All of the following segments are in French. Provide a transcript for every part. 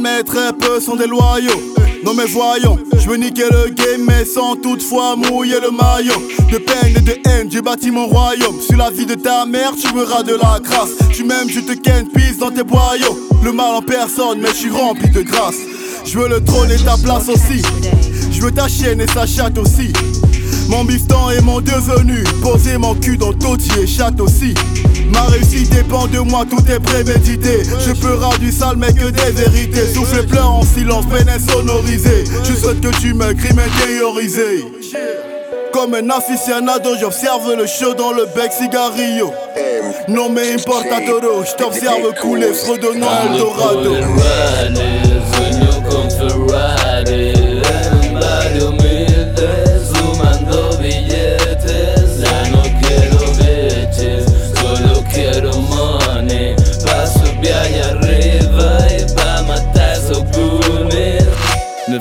Mais très peu sont des loyaux. Non mais voyons, je veux niquer le game mais sans toutefois mouiller le maillot. De peine et de haine, j'ai bâti mon royaume. Sur la vie de ta mère, tu verras de la grâce. Tu m'aimes, je te ken, pisse dans tes boyaux. Le mal en personne, mais je suis rempli de grâce. Je veux le trône et ta place aussi. Je veux ta chienne et sa chatte aussi mon bifton est mon devenu Poser mon cul dans Toti et chatte aussi. Ma réussite dépend de moi, tout est prémédité. Je ferai du sale mais que des vérités. Souffle plein en silence, peine sonorisé Je souhaite que tu me crime intériorisé. Comme un aficionado, j'observe le show dans le bec cigarillo. Non mais importa todo, je t'observe couler, fredonnant Eldorado.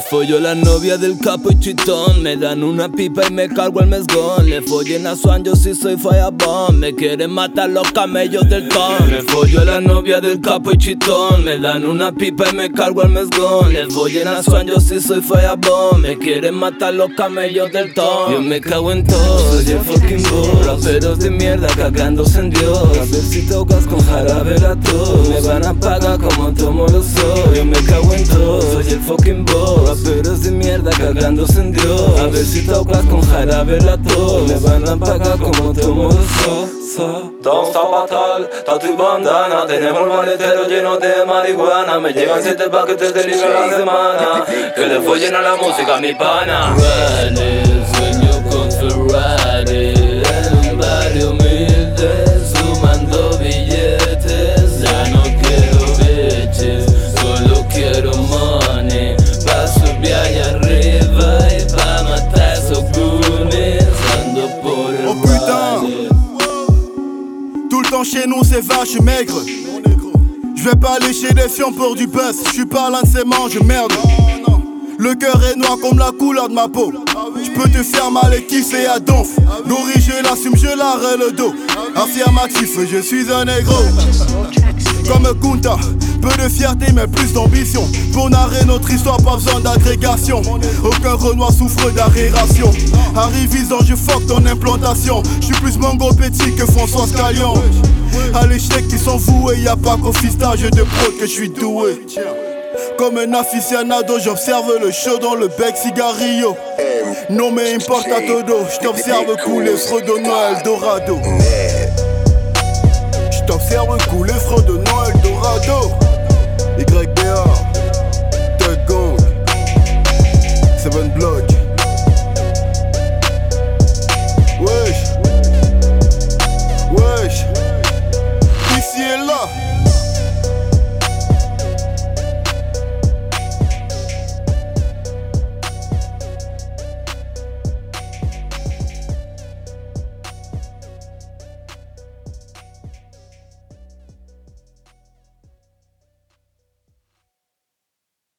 Follo la novia del capo y chitón. Me dan una pipa y me cargo el mesgón. Le follen a Swan, yo sí soy firebomb. Me quieren matar los camellos del ton Me follo la novia del capo y chitón. Me dan una pipa y me cargo el mesgón. Le follen a Swan, yo sí soy firebomb. Me quieren matar los camellos del ton Yo me cago en todo, soy el fucking boss Raperos de mierda cagándose en Dios. A ver si tocas con jarabe la tos Me van a pagar como tomo los soy. Yo me cago en todo, soy el fucking boss Raperos de mierda cagándose en Dios. A ver si tocas con jarabe la tos. Me van a pagar como tomo so, Don't stop fatal, tatu y bandana. Tenemos el maletero lleno de marihuana. Me llegan siete paquetes de libro a la semana Que le follen a la música mi pana chez nous c'est vache maigre Je vais pas lécher des fions pour du buzz. Je suis pas l'un de ces manges merde. Le cœur est noir comme la couleur de ma peau. Je peux te faire mal et kiffer à donf. Nourri je l'assume, je l'arrête le dos. Affirmatif, je suis un négro. Comme Kunta peu de fierté mais plus d'ambition Pour narrer notre histoire pas besoin d'agrégation Aucun renoir souffre d'arrération Arrive visant je fuck ton implantation Je suis plus mango petit que François Scalion À l'échec ils sont voués y a pas qu'au fistage de prod que je suis doué comme un aficionado, j'observe le show dans le bec cigarillo. Non mais importa todo, je t'observe couler, fredonnant Eldorado. Je t'observe couler, fredonnant Eldorado. Ik